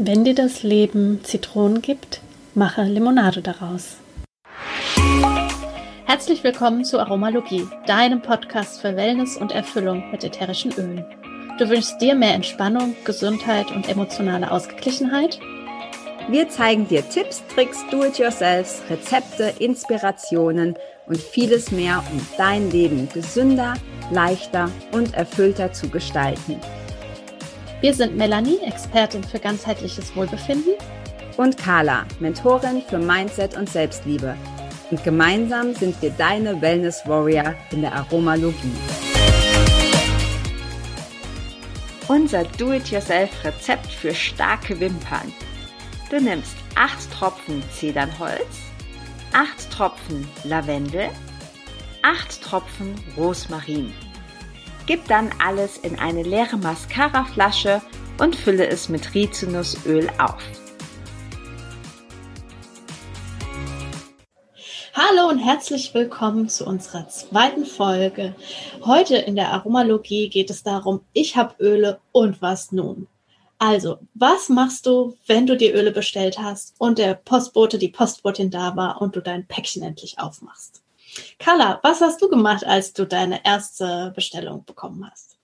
Wenn dir das Leben Zitronen gibt, mache Limonade daraus. Herzlich willkommen zu Aromalogie, deinem Podcast für Wellness und Erfüllung mit ätherischen Ölen. Du wünschst dir mehr Entspannung, Gesundheit und emotionale Ausgeglichenheit? Wir zeigen dir Tipps, Tricks, Do-it-yourselfs, Rezepte, Inspirationen und vieles mehr, um dein Leben gesünder, leichter und erfüllter zu gestalten. Wir sind Melanie, Expertin für ganzheitliches Wohlbefinden. Und Carla, Mentorin für Mindset und Selbstliebe. Und gemeinsam sind wir deine Wellness Warrior in der Aromalogie. Unser Do-it-yourself-Rezept für starke Wimpern. Du nimmst 8 Tropfen Zedernholz, 8 Tropfen Lavendel, 8 Tropfen Rosmarin Gib dann alles in eine leere Mascara-Flasche und fülle es mit Rizinusöl auf. Hallo und herzlich willkommen zu unserer zweiten Folge. Heute in der Aromalogie geht es darum, ich habe Öle und was nun? Also, was machst du, wenn du dir Öle bestellt hast und der Postbote, die Postbotin da war und du dein Päckchen endlich aufmachst? Carla, was hast du gemacht, als du deine erste Bestellung bekommen hast?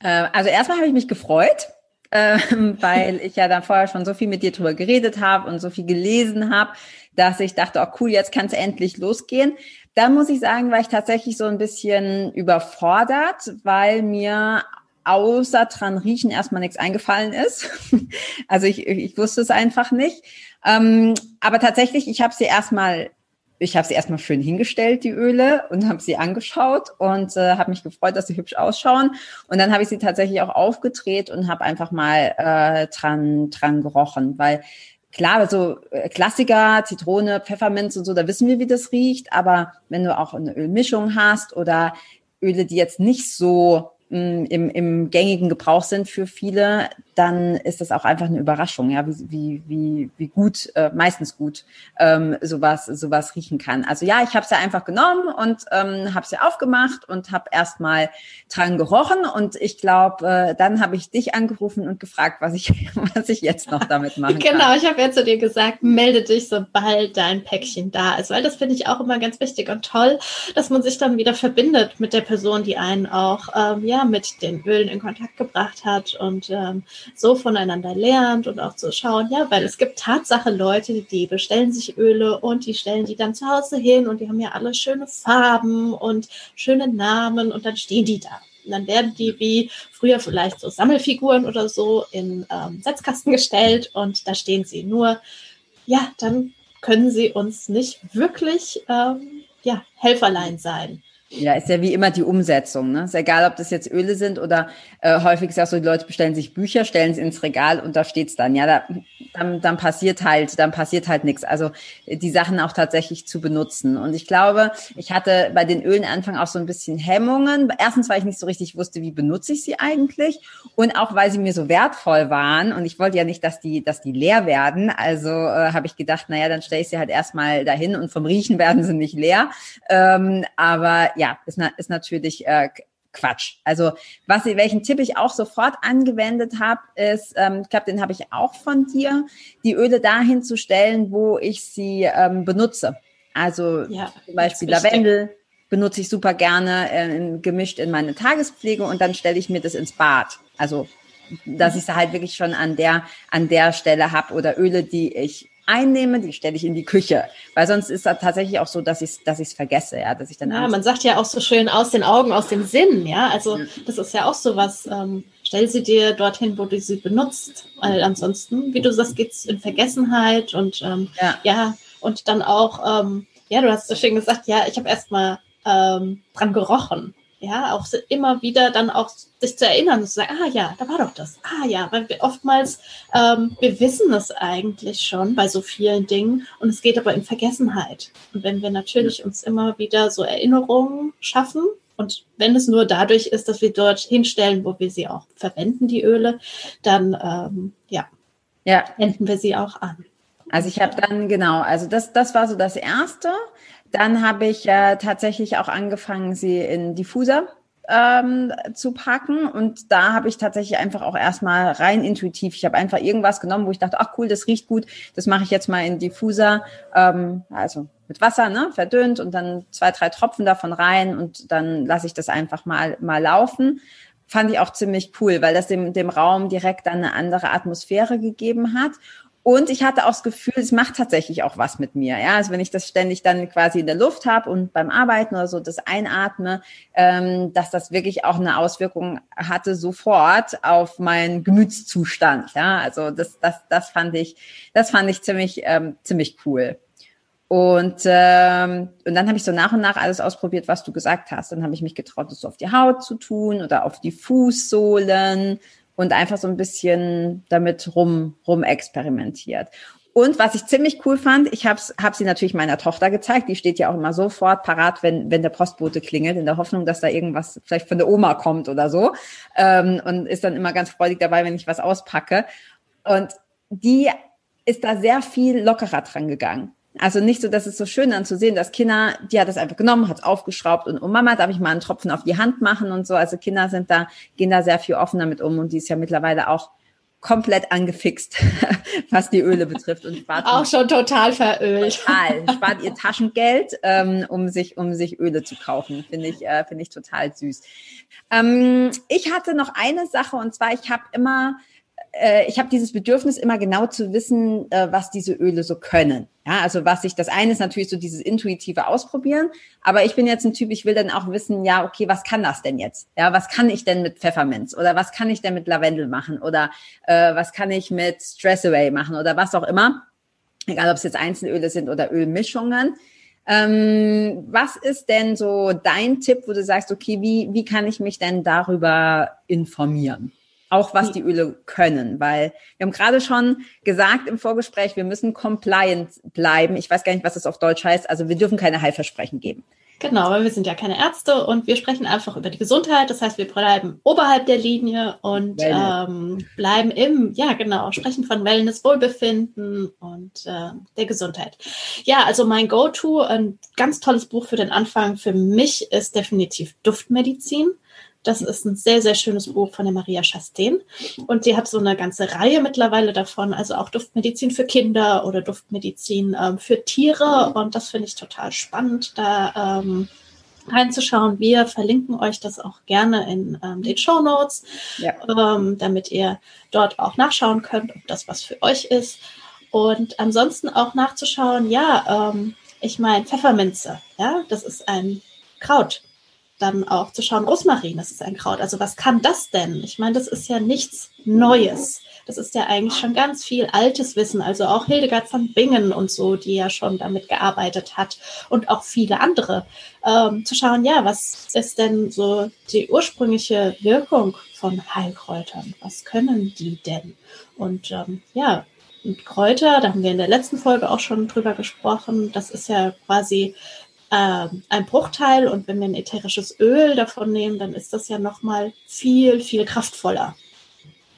Äh, also erstmal habe ich mich gefreut, ähm, weil ich ja dann vorher schon so viel mit dir drüber geredet habe und so viel gelesen habe, dass ich dachte, oh cool, jetzt kann es endlich losgehen. Dann muss ich sagen, war ich tatsächlich so ein bisschen überfordert, weil mir außer dran riechen erstmal nichts eingefallen ist. also ich, ich wusste es einfach nicht. Ähm, aber tatsächlich, ich habe sie erstmal ich habe sie erstmal schön hingestellt, die Öle, und habe sie angeschaut und äh, habe mich gefreut, dass sie hübsch ausschauen. Und dann habe ich sie tatsächlich auch aufgedreht und habe einfach mal äh, dran, dran gerochen, weil klar, so äh, Klassiker, Zitrone, Pfefferminz und so, da wissen wir, wie das riecht. Aber wenn du auch eine Ölmischung hast oder Öle, die jetzt nicht so mh, im, im gängigen Gebrauch sind für viele, dann ist das auch einfach eine Überraschung, ja, wie, wie, wie, gut, äh, meistens gut, ähm, sowas, sowas riechen kann. Also ja, ich habe es ja einfach genommen und ähm, habe es ja aufgemacht und habe erstmal dran gerochen und ich glaube, äh, dann habe ich dich angerufen und gefragt, was ich, was ich jetzt noch damit machen kann. Genau, ich habe ja zu dir gesagt, melde dich, sobald dein Päckchen da ist, weil das finde ich auch immer ganz wichtig und toll, dass man sich dann wieder verbindet mit der Person, die einen auch ähm, ja mit den Ölen in Kontakt gebracht hat und ähm, so voneinander lernt und auch zu schauen, ja, weil es gibt Tatsache Leute, die bestellen sich Öle und die stellen die dann zu Hause hin und die haben ja alle schöne Farben und schöne Namen und dann stehen die da. Und dann werden die wie früher vielleicht so Sammelfiguren oder so in ähm, Setzkasten gestellt und da stehen sie. Nur, ja, dann können sie uns nicht wirklich ähm, ja, Helferlein sein. Ja, ist ja wie immer die Umsetzung. Ne? Ist egal, ob das jetzt Öle sind oder äh, häufig sagst du, die Leute bestellen sich Bücher, stellen sie ins Regal und da steht's dann. Ja, da, dann, dann passiert halt, dann passiert halt nichts. Also die Sachen auch tatsächlich zu benutzen. Und ich glaube, ich hatte bei den Ölen Anfang auch so ein bisschen Hemmungen. Erstens, weil ich nicht so richtig wusste, wie benutze ich sie eigentlich, und auch weil sie mir so wertvoll waren. Und ich wollte ja nicht, dass die, dass die leer werden. Also äh, habe ich gedacht, naja, dann stelle ich sie halt erstmal dahin und vom Riechen werden sie nicht leer. Ähm, aber ja, ist, na, ist natürlich äh, Quatsch. Also was, welchen Tipp ich auch sofort angewendet habe, ist, ähm, ich glaube, den habe ich auch von dir, die Öle dahin zu stellen, wo ich sie ähm, benutze. Also ja, zum Beispiel Lavendel benutze ich super gerne äh, gemischt in meine Tagespflege und dann stelle ich mir das ins Bad. Also dass ich sie halt wirklich schon an der an der Stelle habe oder Öle, die ich einnehme, die stelle ich in die Küche. Weil sonst ist es tatsächlich auch so, dass ich es dass ich's vergesse, ja, dass ich dann. Ja, man sagt ja auch so schön aus den Augen, aus dem Sinn, ja. Also das ist ja auch so was, ähm, stell sie dir dorthin, wo du sie benutzt. Weil ansonsten, wie du sagst, geht es in Vergessenheit und ähm, ja. ja, und dann auch, ähm, ja, du hast so schön gesagt, ja, ich habe erstmal ähm, dran gerochen ja, auch immer wieder dann auch sich zu erinnern und zu sagen, ah ja, da war doch das, ah ja, weil wir oftmals, ähm, wir wissen es eigentlich schon bei so vielen Dingen und es geht aber in Vergessenheit. Und wenn wir natürlich uns immer wieder so Erinnerungen schaffen und wenn es nur dadurch ist, dass wir dort hinstellen, wo wir sie auch verwenden, die Öle, dann ähm, ja, ja, wenden wir sie auch an. Also ich habe dann genau, also das das war so das erste. Dann habe ich äh, tatsächlich auch angefangen, sie in Diffuser ähm, zu packen. Und da habe ich tatsächlich einfach auch erstmal rein intuitiv. Ich habe einfach irgendwas genommen, wo ich dachte, ach cool, das riecht gut, das mache ich jetzt mal in Diffuser, ähm, also mit Wasser, ne, verdünnt und dann zwei, drei Tropfen davon rein und dann lasse ich das einfach mal mal laufen fand ich auch ziemlich cool, weil das dem, dem Raum direkt dann eine andere Atmosphäre gegeben hat. Und ich hatte auch das Gefühl, es macht tatsächlich auch was mit mir. Ja, also wenn ich das ständig dann quasi in der Luft habe und beim Arbeiten oder so das einatme, ähm, dass das wirklich auch eine Auswirkung hatte sofort auf meinen Gemütszustand. Ja, also das, das, das fand ich, das fand ich ziemlich, ähm, ziemlich cool. Und, ähm, und dann habe ich so nach und nach alles ausprobiert, was du gesagt hast. Dann habe ich mich getraut, das so auf die Haut zu tun oder auf die Fußsohlen und einfach so ein bisschen damit rum, rum experimentiert. Und was ich ziemlich cool fand, ich habe hab sie natürlich meiner Tochter gezeigt. Die steht ja auch immer sofort parat, wenn, wenn der Postbote klingelt, in der Hoffnung, dass da irgendwas vielleicht von der Oma kommt oder so. Ähm, und ist dann immer ganz freudig dabei, wenn ich was auspacke. Und die ist da sehr viel lockerer dran gegangen. Also nicht so, dass es so schön dann zu sehen, dass Kinder, die hat das einfach genommen, hat es aufgeschraubt und oh Mama, darf ich mal einen Tropfen auf die Hand machen und so. Also Kinder sind da, gehen da sehr viel offener mit um und die ist ja mittlerweile auch komplett angefixt, was die Öle betrifft und spart auch schon total verölt. Total, spart ihr Taschengeld, ähm, um sich um sich Öle zu kaufen. Finde ich äh, finde ich total süß. Ähm, ich hatte noch eine Sache und zwar ich habe immer äh, ich habe dieses Bedürfnis, immer genau zu wissen, äh, was diese Öle so können. Ja, also was ich, das eine ist natürlich so dieses intuitive Ausprobieren, aber ich bin jetzt ein Typ, ich will dann auch wissen, ja, okay, was kann das denn jetzt? Ja, was kann ich denn mit Pfefferminz oder was kann ich denn mit Lavendel machen oder äh, was kann ich mit Stress Away machen oder was auch immer. Egal, ob es jetzt Einzelöle sind oder Ölmischungen. Ähm, was ist denn so dein Tipp, wo du sagst, okay, wie, wie kann ich mich denn darüber informieren? Auch was die Öle können, weil wir haben gerade schon gesagt im Vorgespräch, wir müssen compliant bleiben. Ich weiß gar nicht, was das auf Deutsch heißt. Also wir dürfen keine Heilversprechen geben. Genau, weil wir sind ja keine Ärzte und wir sprechen einfach über die Gesundheit. Das heißt, wir bleiben oberhalb der Linie und ähm, bleiben im, ja genau, sprechen von Wellness, Wohlbefinden und äh, der Gesundheit. Ja, also mein Go-To, ein ganz tolles Buch für den Anfang für mich ist definitiv Duftmedizin. Das ist ein sehr, sehr schönes Buch von der Maria Chastain. Und die hat so eine ganze Reihe mittlerweile davon, also auch Duftmedizin für Kinder oder Duftmedizin ähm, für Tiere. Und das finde ich total spannend, da ähm, reinzuschauen. Wir verlinken euch das auch gerne in ähm, den Show Notes, ja. ähm, damit ihr dort auch nachschauen könnt, ob das was für euch ist. Und ansonsten auch nachzuschauen, ja, ähm, ich meine Pfefferminze, ja, das ist ein Kraut dann auch zu schauen, Rosmarin, das ist ein Kraut. Also was kann das denn? Ich meine, das ist ja nichts Neues. Das ist ja eigentlich schon ganz viel altes Wissen. Also auch Hildegard von Bingen und so, die ja schon damit gearbeitet hat und auch viele andere. Ähm, zu schauen, ja, was ist denn so die ursprüngliche Wirkung von Heilkräutern? Was können die denn? Und ähm, ja, und Kräuter, da haben wir in der letzten Folge auch schon drüber gesprochen. Das ist ja quasi ein Bruchteil und wenn wir ein ätherisches Öl davon nehmen, dann ist das ja nochmal viel, viel kraftvoller.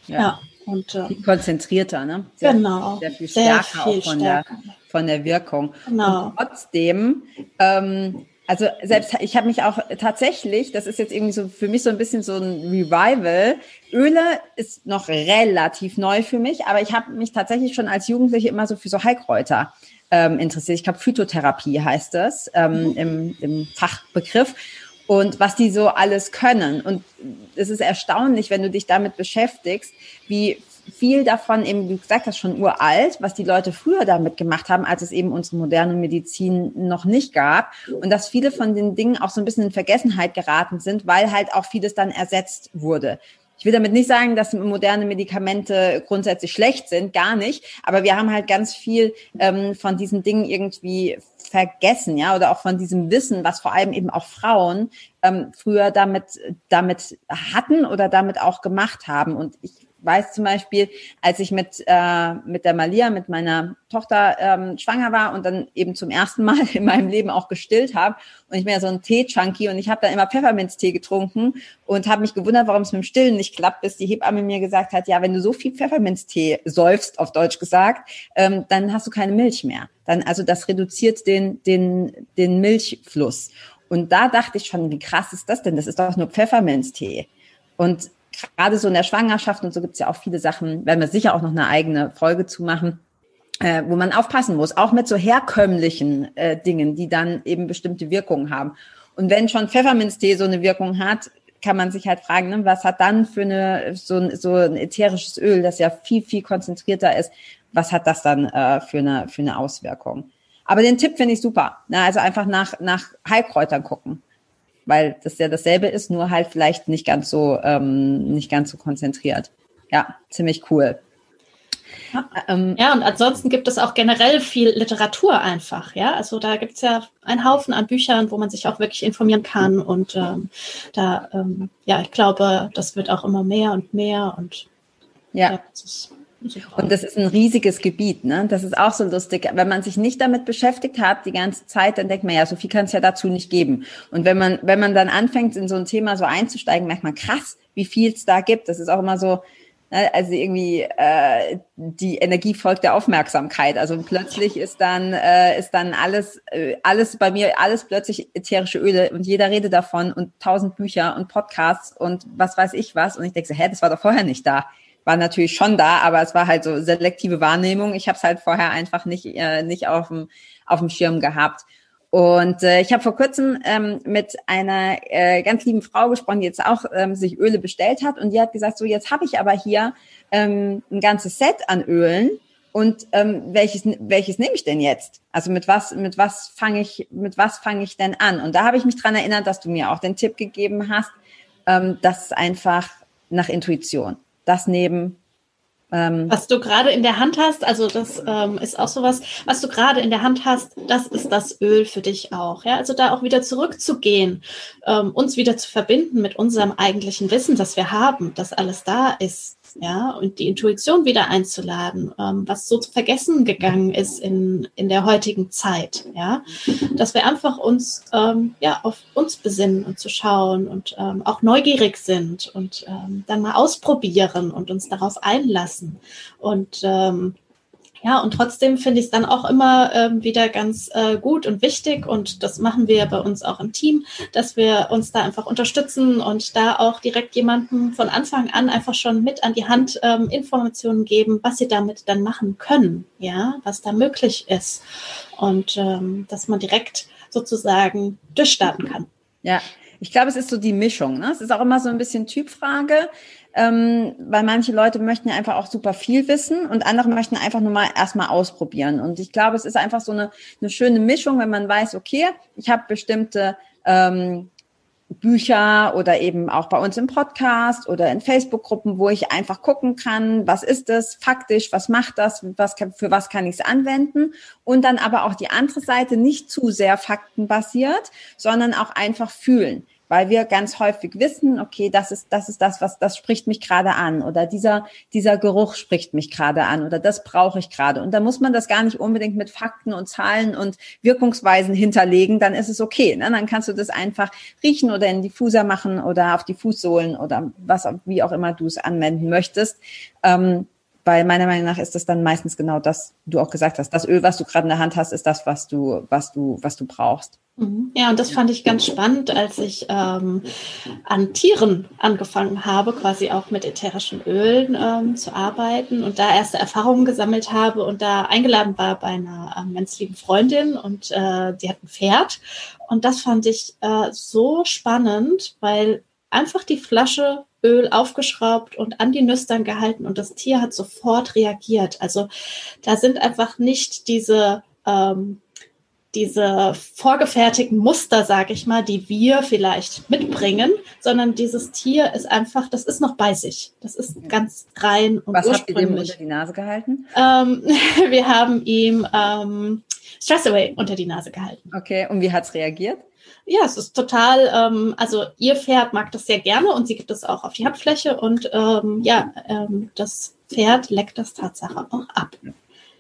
Ja. ja und äh, konzentrierter, ne? Sehr, genau. Sehr viel stärker sehr viel auch von, stärker. Der, von der Wirkung. Genau. Und trotzdem, ähm, also selbst ich habe mich auch tatsächlich, das ist jetzt irgendwie so für mich so ein bisschen so ein Revival. Öle ist noch relativ neu für mich, aber ich habe mich tatsächlich schon als Jugendliche immer so für so Heilkräuter ähm, interessiert. Ich glaube, Phytotherapie heißt das ähm, mhm. im, im Fachbegriff. Und was die so alles können. Und es ist erstaunlich, wenn du dich damit beschäftigst, wie viel davon eben, wie gesagt hast, schon uralt, was die Leute früher damit gemacht haben, als es eben unsere moderne Medizin noch nicht gab. Und dass viele von den Dingen auch so ein bisschen in Vergessenheit geraten sind, weil halt auch vieles dann ersetzt wurde. Ich will damit nicht sagen, dass moderne Medikamente grundsätzlich schlecht sind, gar nicht. Aber wir haben halt ganz viel ähm, von diesen Dingen irgendwie vergessen, ja, oder auch von diesem Wissen, was vor allem eben auch Frauen ähm, früher damit damit hatten oder damit auch gemacht haben. Und ich weiß zum Beispiel, als ich mit, äh, mit der Malia, mit meiner Tochter ähm, schwanger war und dann eben zum ersten Mal in meinem Leben auch gestillt habe und ich bin ja so ein Tee-Junkie und ich habe dann immer Pfefferminztee getrunken und habe mich gewundert, warum es mit dem Stillen nicht klappt, bis die Hebamme mir gesagt hat, ja, wenn du so viel Pfefferminztee säufst, auf Deutsch gesagt, ähm, dann hast du keine Milch mehr. Dann, also das reduziert den, den, den Milchfluss. Und da dachte ich schon, wie krass ist das denn? Das ist doch nur Pfefferminztee. Und gerade so in der Schwangerschaft und so gibt es ja auch viele Sachen, werden wir sicher auch noch eine eigene Folge zu machen, äh, wo man aufpassen muss, auch mit so herkömmlichen äh, Dingen, die dann eben bestimmte Wirkungen haben. Und wenn schon Pfefferminztee so eine Wirkung hat, kann man sich halt fragen, ne, was hat dann für eine so, ein, so ein ätherisches Öl, das ja viel viel konzentrierter ist, was hat das dann äh, für eine für eine Auswirkung? Aber den Tipp finde ich super. Na, also einfach nach nach Heilkräutern gucken, weil das ja dasselbe ist, nur halt vielleicht nicht ganz so ähm, nicht ganz so konzentriert. Ja, ziemlich cool. Ja. Ähm, ja, und ansonsten gibt es auch generell viel Literatur einfach, ja. Also da gibt es ja einen Haufen an Büchern, wo man sich auch wirklich informieren kann. Und ähm, da, ähm, ja, ich glaube, das wird auch immer mehr und mehr und ja. ja und das ist ein riesiges Gebiet, ne? Das ist auch so lustig. Wenn man sich nicht damit beschäftigt hat die ganze Zeit, dann denkt man, ja, so viel kann es ja dazu nicht geben. Und wenn man, wenn man dann anfängt, in so ein Thema so einzusteigen, merkt man, krass, wie viel es da gibt. Das ist auch immer so, Ne? Also irgendwie äh, die Energie folgt der Aufmerksamkeit. Also plötzlich ist dann äh, ist dann alles äh, alles bei mir alles plötzlich ätherische Öle und jeder redet davon und tausend Bücher und Podcasts und was weiß ich was und ich denke so, hä, das war doch vorher nicht da. War natürlich schon da, aber es war halt so selektive Wahrnehmung. Ich habe es halt vorher einfach nicht äh, nicht auf dem auf dem Schirm gehabt. Und äh, ich habe vor kurzem ähm, mit einer äh, ganz lieben Frau gesprochen, die jetzt auch ähm, sich Öle bestellt hat. Und die hat gesagt, so jetzt habe ich aber hier ähm, ein ganzes Set an Ölen. Und ähm, welches welches nehme ich denn jetzt? Also mit was mit was fange ich mit was fange ich denn an? Und da habe ich mich dran erinnert, dass du mir auch den Tipp gegeben hast, ähm, das ist einfach nach Intuition. Das neben ähm, was du gerade in der Hand hast, also das ähm, ist auch sowas, was du gerade in der Hand hast, das ist das Öl für dich auch. Ja, also da auch wieder zurückzugehen, ähm, uns wieder zu verbinden mit unserem eigentlichen Wissen, das wir haben, dass alles da ist ja, und die Intuition wieder einzuladen, ähm, was so vergessen gegangen ist in, in der heutigen Zeit, ja, dass wir einfach uns, ähm, ja, auf uns besinnen und zu schauen und ähm, auch neugierig sind und dann mal ausprobieren und uns darauf einlassen und ähm, ja, und trotzdem finde ich es dann auch immer ähm, wieder ganz äh, gut und wichtig. Und das machen wir bei uns auch im Team, dass wir uns da einfach unterstützen und da auch direkt jemanden von Anfang an einfach schon mit an die Hand ähm, Informationen geben, was sie damit dann machen können, ja, was da möglich ist. Und ähm, dass man direkt sozusagen durchstarten kann. Ja, ich glaube, es ist so die Mischung. Ne? Es ist auch immer so ein bisschen Typfrage ähm, weil manche Leute möchten ja einfach auch super viel wissen und andere möchten einfach nur mal erstmal ausprobieren. Und ich glaube, es ist einfach so eine, eine schöne Mischung, wenn man weiß, okay, ich habe bestimmte ähm, Bücher oder eben auch bei uns im Podcast oder in Facebook-Gruppen, wo ich einfach gucken kann, was ist das faktisch, was macht das, was für was kann ich es anwenden und dann aber auch die andere Seite nicht zu sehr faktenbasiert, sondern auch einfach fühlen weil wir ganz häufig wissen, okay, das ist, das ist das, was, das spricht mich gerade an oder dieser, dieser Geruch spricht mich gerade an oder das brauche ich gerade. Und da muss man das gar nicht unbedingt mit Fakten und Zahlen und Wirkungsweisen hinterlegen, dann ist es okay. Ne? Dann kannst du das einfach riechen oder in Diffuser machen oder auf die Fußsohlen oder was, wie auch immer du es anwenden möchtest. Ähm, weil meiner Meinung nach ist das dann meistens genau das, du auch gesagt hast. Das Öl, was du gerade in der Hand hast, ist das, was du, was du, was du brauchst. Mhm. Ja, und das fand ich ganz spannend, als ich ähm, an Tieren angefangen habe, quasi auch mit ätherischen Ölen ähm, zu arbeiten und da erste Erfahrungen gesammelt habe und da eingeladen war bei einer ähm, ganz lieben Freundin und äh, die hat ein Pferd. Und das fand ich äh, so spannend, weil einfach die Flasche Öl aufgeschraubt und an die Nüstern gehalten und das Tier hat sofort reagiert. Also da sind einfach nicht diese ähm, diese vorgefertigten Muster, sage ich mal, die wir vielleicht mitbringen, sondern dieses Tier ist einfach, das ist noch bei sich. Das ist ganz rein und Was habt ihr dem unter die Nase gehalten? Ähm, wir haben ihm ähm, Stress Away unter die Nase gehalten. Okay, und wie hat's reagiert? Ja, es ist total, ähm, also ihr Pferd mag das sehr gerne und sie gibt es auch auf die Handfläche und ähm, ja, ähm, das Pferd leckt das Tatsache auch ab.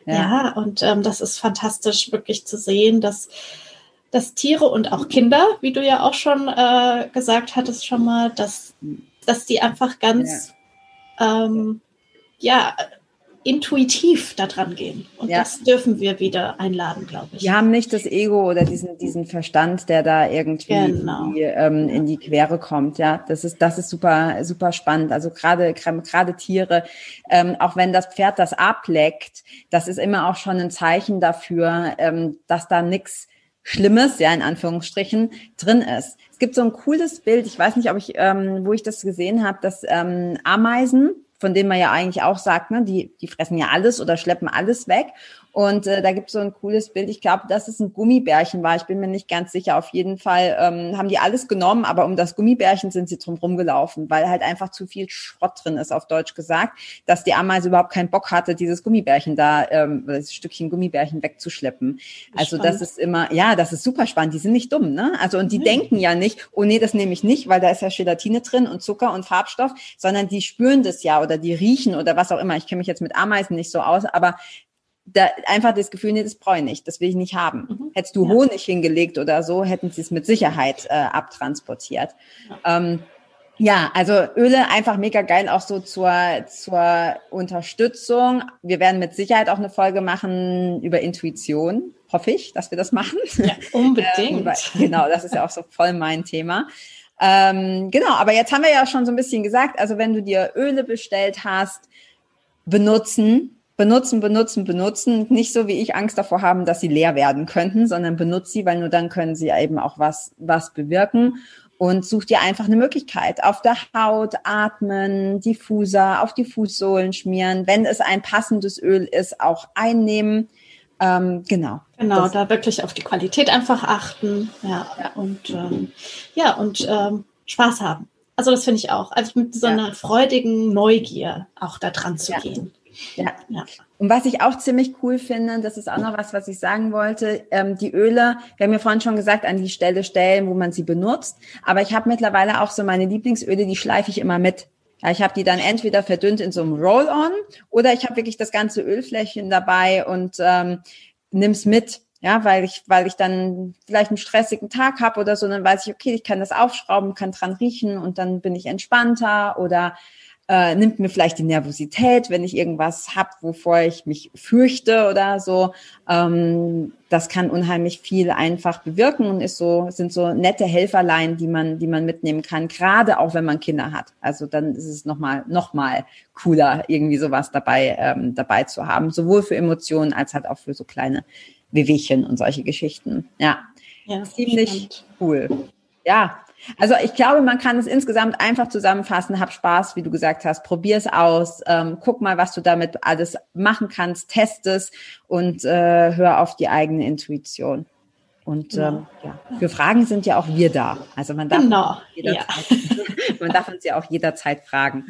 Ja, ja und ähm, das ist fantastisch wirklich zu sehen, dass, dass Tiere und auch Kinder, wie du ja auch schon äh, gesagt hattest schon mal, dass, dass die einfach ganz, ja, ähm, ja intuitiv da dran gehen. Und ja. das dürfen wir wieder einladen, glaube ich. Wir haben nicht das Ego oder diesen, diesen Verstand, der da irgendwie genau. die, ähm, in die Quere kommt. Ja, das ist, das ist super, super spannend. Also gerade, gerade Tiere, ähm, auch wenn das Pferd das ableckt, das ist immer auch schon ein Zeichen dafür, ähm, dass da nichts Schlimmes, ja, in Anführungsstrichen, drin ist. Es gibt so ein cooles Bild, ich weiß nicht, ob ich, ähm, wo ich das gesehen habe, dass ähm, Ameisen, von denen man ja eigentlich auch sagt, ne, die, die fressen ja alles oder schleppen alles weg. Und äh, da gibt es so ein cooles Bild. Ich glaube, dass es ein Gummibärchen war. Ich bin mir nicht ganz sicher. Auf jeden Fall ähm, haben die alles genommen, aber um das Gummibärchen sind sie drum rumgelaufen, weil halt einfach zu viel Schrott drin ist, auf Deutsch gesagt, dass die Ameise überhaupt keinen Bock hatte, dieses Gummibärchen da, ähm, das Stückchen Gummibärchen wegzuschleppen. Also spannend. das ist immer, ja, das ist super spannend. Die sind nicht dumm, ne? Also und die mhm. denken ja nicht, oh nee, das nehme ich nicht, weil da ist ja Gelatine drin und Zucker und Farbstoff, sondern die spüren das ja oder die riechen oder was auch immer. Ich kenne mich jetzt mit Ameisen nicht so aus, aber da einfach das Gefühl, nee, das brauche ich nicht, das will ich nicht haben. Mhm. Hättest du ja. Honig hingelegt oder so, hätten sie es mit Sicherheit äh, abtransportiert. Ja. Ähm, ja, also Öle einfach mega geil, auch so zur, zur Unterstützung. Wir werden mit Sicherheit auch eine Folge machen über Intuition, hoffe ich, dass wir das machen. Ja, unbedingt. ähm, weil, genau, das ist ja auch so voll mein Thema. Ähm, genau, aber jetzt haben wir ja schon so ein bisschen gesagt, also wenn du dir Öle bestellt hast, benutzen, benutzen, benutzen, benutzen. Nicht so wie ich Angst davor haben, dass sie leer werden könnten, sondern benutzt sie, weil nur dann können sie eben auch was, was bewirken. Und such dir einfach eine Möglichkeit. Auf der Haut atmen, Diffuser, auf die Fußsohlen schmieren. Wenn es ein passendes Öl ist, auch einnehmen. Ähm, genau. Genau, das da wirklich auf die Qualität einfach achten. Ja, ja. und ähm, ja, und ähm, Spaß haben. Also das finde ich auch. Also mit so einer ja. freudigen Neugier auch da dran zu ja. gehen. Ja. ja. Und was ich auch ziemlich cool finde, das ist auch noch was, was ich sagen wollte, ähm, die Öle, wir haben ja vorhin schon gesagt, an die Stelle stellen, wo man sie benutzt. Aber ich habe mittlerweile auch so meine Lieblingsöle, die schleife ich immer mit. Ja, ich habe die dann entweder verdünnt in so einem Roll-on oder ich habe wirklich das ganze Ölfläschchen dabei und ähm, nimm's mit. Ja, weil ich, weil ich dann vielleicht einen stressigen Tag habe oder so, dann weiß ich, okay, ich kann das aufschrauben, kann dran riechen und dann bin ich entspannter oder äh, nimmt mir vielleicht die Nervosität, wenn ich irgendwas habe, wovor ich mich fürchte oder so. Ähm, das kann unheimlich viel einfach bewirken und ist so, sind so nette Helferlein, die man, die man mitnehmen kann, gerade auch wenn man Kinder hat. Also dann ist es nochmal, noch mal cooler, irgendwie sowas dabei, ähm, dabei zu haben, sowohl für Emotionen als halt auch für so kleine Wehwehchen und solche Geschichten. Ja, ja ziemlich spannend. cool. Ja, also ich glaube, man kann es insgesamt einfach zusammenfassen. Hab Spaß, wie du gesagt hast. Probier es aus. Ähm, guck mal, was du damit alles machen kannst. Test es und äh, hör auf die eigene Intuition. Und genau. ähm, ja, für Fragen sind ja auch wir da. Also man darf, genau. jederzeit, ja. man darf uns ja auch jederzeit fragen.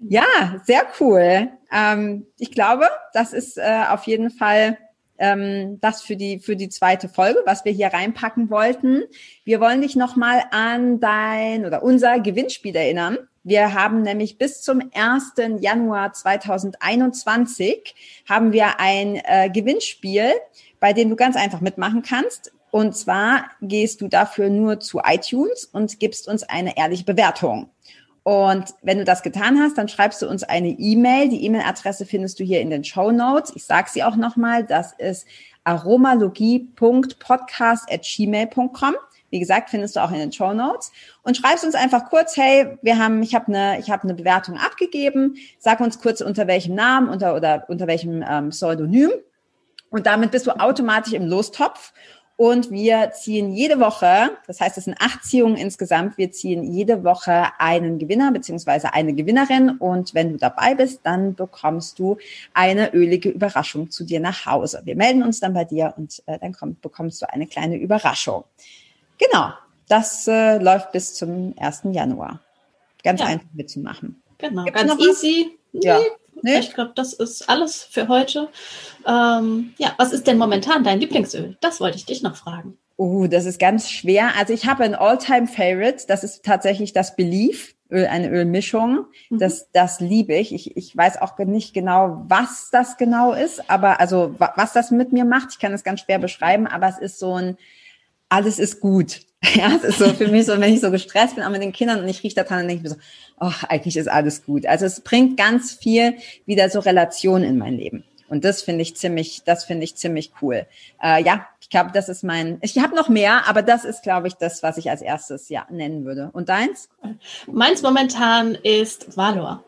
Ja, sehr cool. Ähm, ich glaube, das ist äh, auf jeden Fall ähm, das für die, für die zweite Folge, was wir hier reinpacken wollten. Wir wollen dich nochmal an dein oder unser Gewinnspiel erinnern. Wir haben nämlich bis zum 1. Januar 2021 haben wir ein äh, Gewinnspiel, bei dem du ganz einfach mitmachen kannst. Und zwar gehst du dafür nur zu iTunes und gibst uns eine ehrliche Bewertung. Und wenn du das getan hast, dann schreibst du uns eine E-Mail. Die E-Mail-Adresse findest du hier in den Show Notes. Ich sage sie auch nochmal. Das ist aromalogie.podcast@gmail.com. Wie gesagt, findest du auch in den Show Notes und schreibst uns einfach kurz, hey, wir haben, ich habe eine, ich habe eine Bewertung abgegeben. Sag uns kurz unter welchem Namen unter oder unter welchem ähm, Pseudonym und damit bist du automatisch im Lostopf und wir ziehen jede Woche, das heißt, es sind acht Ziehungen insgesamt, wir ziehen jede Woche einen Gewinner beziehungsweise eine Gewinnerin. Und wenn du dabei bist, dann bekommst du eine ölige Überraschung zu dir nach Hause. Wir melden uns dann bei dir und äh, dann kommt, bekommst du eine kleine Überraschung. Genau, das äh, läuft bis zum 1. Januar. Ganz ja. einfach mitzumachen. Genau, Gibt's ganz easy. Ja. Nee? Ich glaube, das ist alles für heute. Ähm, ja, was ist denn momentan dein Lieblingsöl? Das wollte ich dich noch fragen. Oh, das ist ganz schwer. Also ich habe ein All-Time-Favorite. Das ist tatsächlich das Belief. Öl, eine Ölmischung. Mhm. Das, das liebe ich. ich. Ich weiß auch nicht genau, was das genau ist, aber also was das mit mir macht. Ich kann es ganz schwer beschreiben, aber es ist so ein, alles ist gut. Ja, es ist so für mich so, wenn ich so gestresst bin, auch mit den Kindern und ich rieche da dran, dann denke ich mir so, ach, eigentlich ist alles gut. Also es bringt ganz viel wieder so Relationen in mein Leben. Und das finde ich ziemlich, das finde ich ziemlich cool. Äh, ja, ich glaube, das ist mein, ich habe noch mehr, aber das ist, glaube ich, das, was ich als erstes ja nennen würde. Und deins? Meins momentan ist Valor.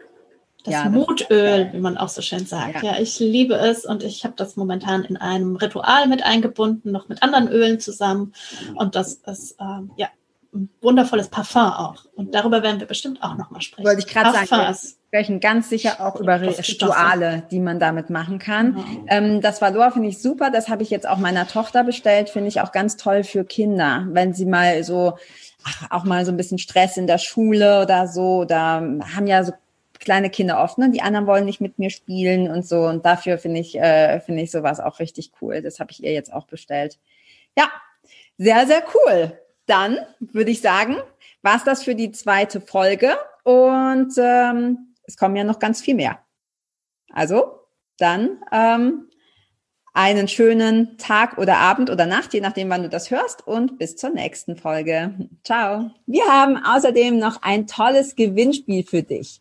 Das ja, Mutöl, wie man auch so schön sagt. Ja, ja ich liebe es und ich habe das momentan in einem Ritual mit eingebunden, noch mit anderen Ölen zusammen. Und das ist ähm, ja ein wundervolles Parfum auch. Und darüber werden wir bestimmt auch nochmal sprechen. Wollte ich gerade sagen. Wir sprechen ganz sicher auch über Rituale, die man damit machen kann. Genau. Ähm, das Valor finde ich super. Das habe ich jetzt auch meiner Tochter bestellt. Finde ich auch ganz toll für Kinder, wenn sie mal so ach, auch mal so ein bisschen Stress in der Schule oder so. Da haben ja so kleine Kinder oft, ne? Die anderen wollen nicht mit mir spielen und so. Und dafür finde ich, äh, finde ich sowas auch richtig cool. Das habe ich ihr jetzt auch bestellt. Ja, sehr, sehr cool. Dann würde ich sagen, war es das für die zweite Folge und ähm, es kommen ja noch ganz viel mehr. Also dann ähm, einen schönen Tag oder Abend oder Nacht, je nachdem, wann du das hörst und bis zur nächsten Folge. Ciao. Wir haben außerdem noch ein tolles Gewinnspiel für dich.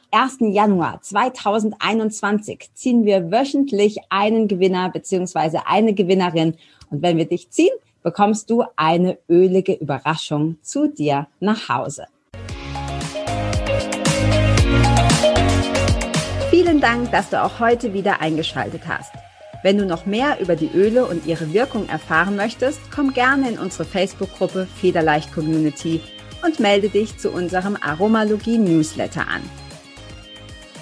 1. Januar 2021 ziehen wir wöchentlich einen Gewinner beziehungsweise eine Gewinnerin. Und wenn wir dich ziehen, bekommst du eine ölige Überraschung zu dir nach Hause. Vielen Dank, dass du auch heute wieder eingeschaltet hast. Wenn du noch mehr über die Öle und ihre Wirkung erfahren möchtest, komm gerne in unsere Facebook-Gruppe Federleicht Community und melde dich zu unserem Aromalogie Newsletter an.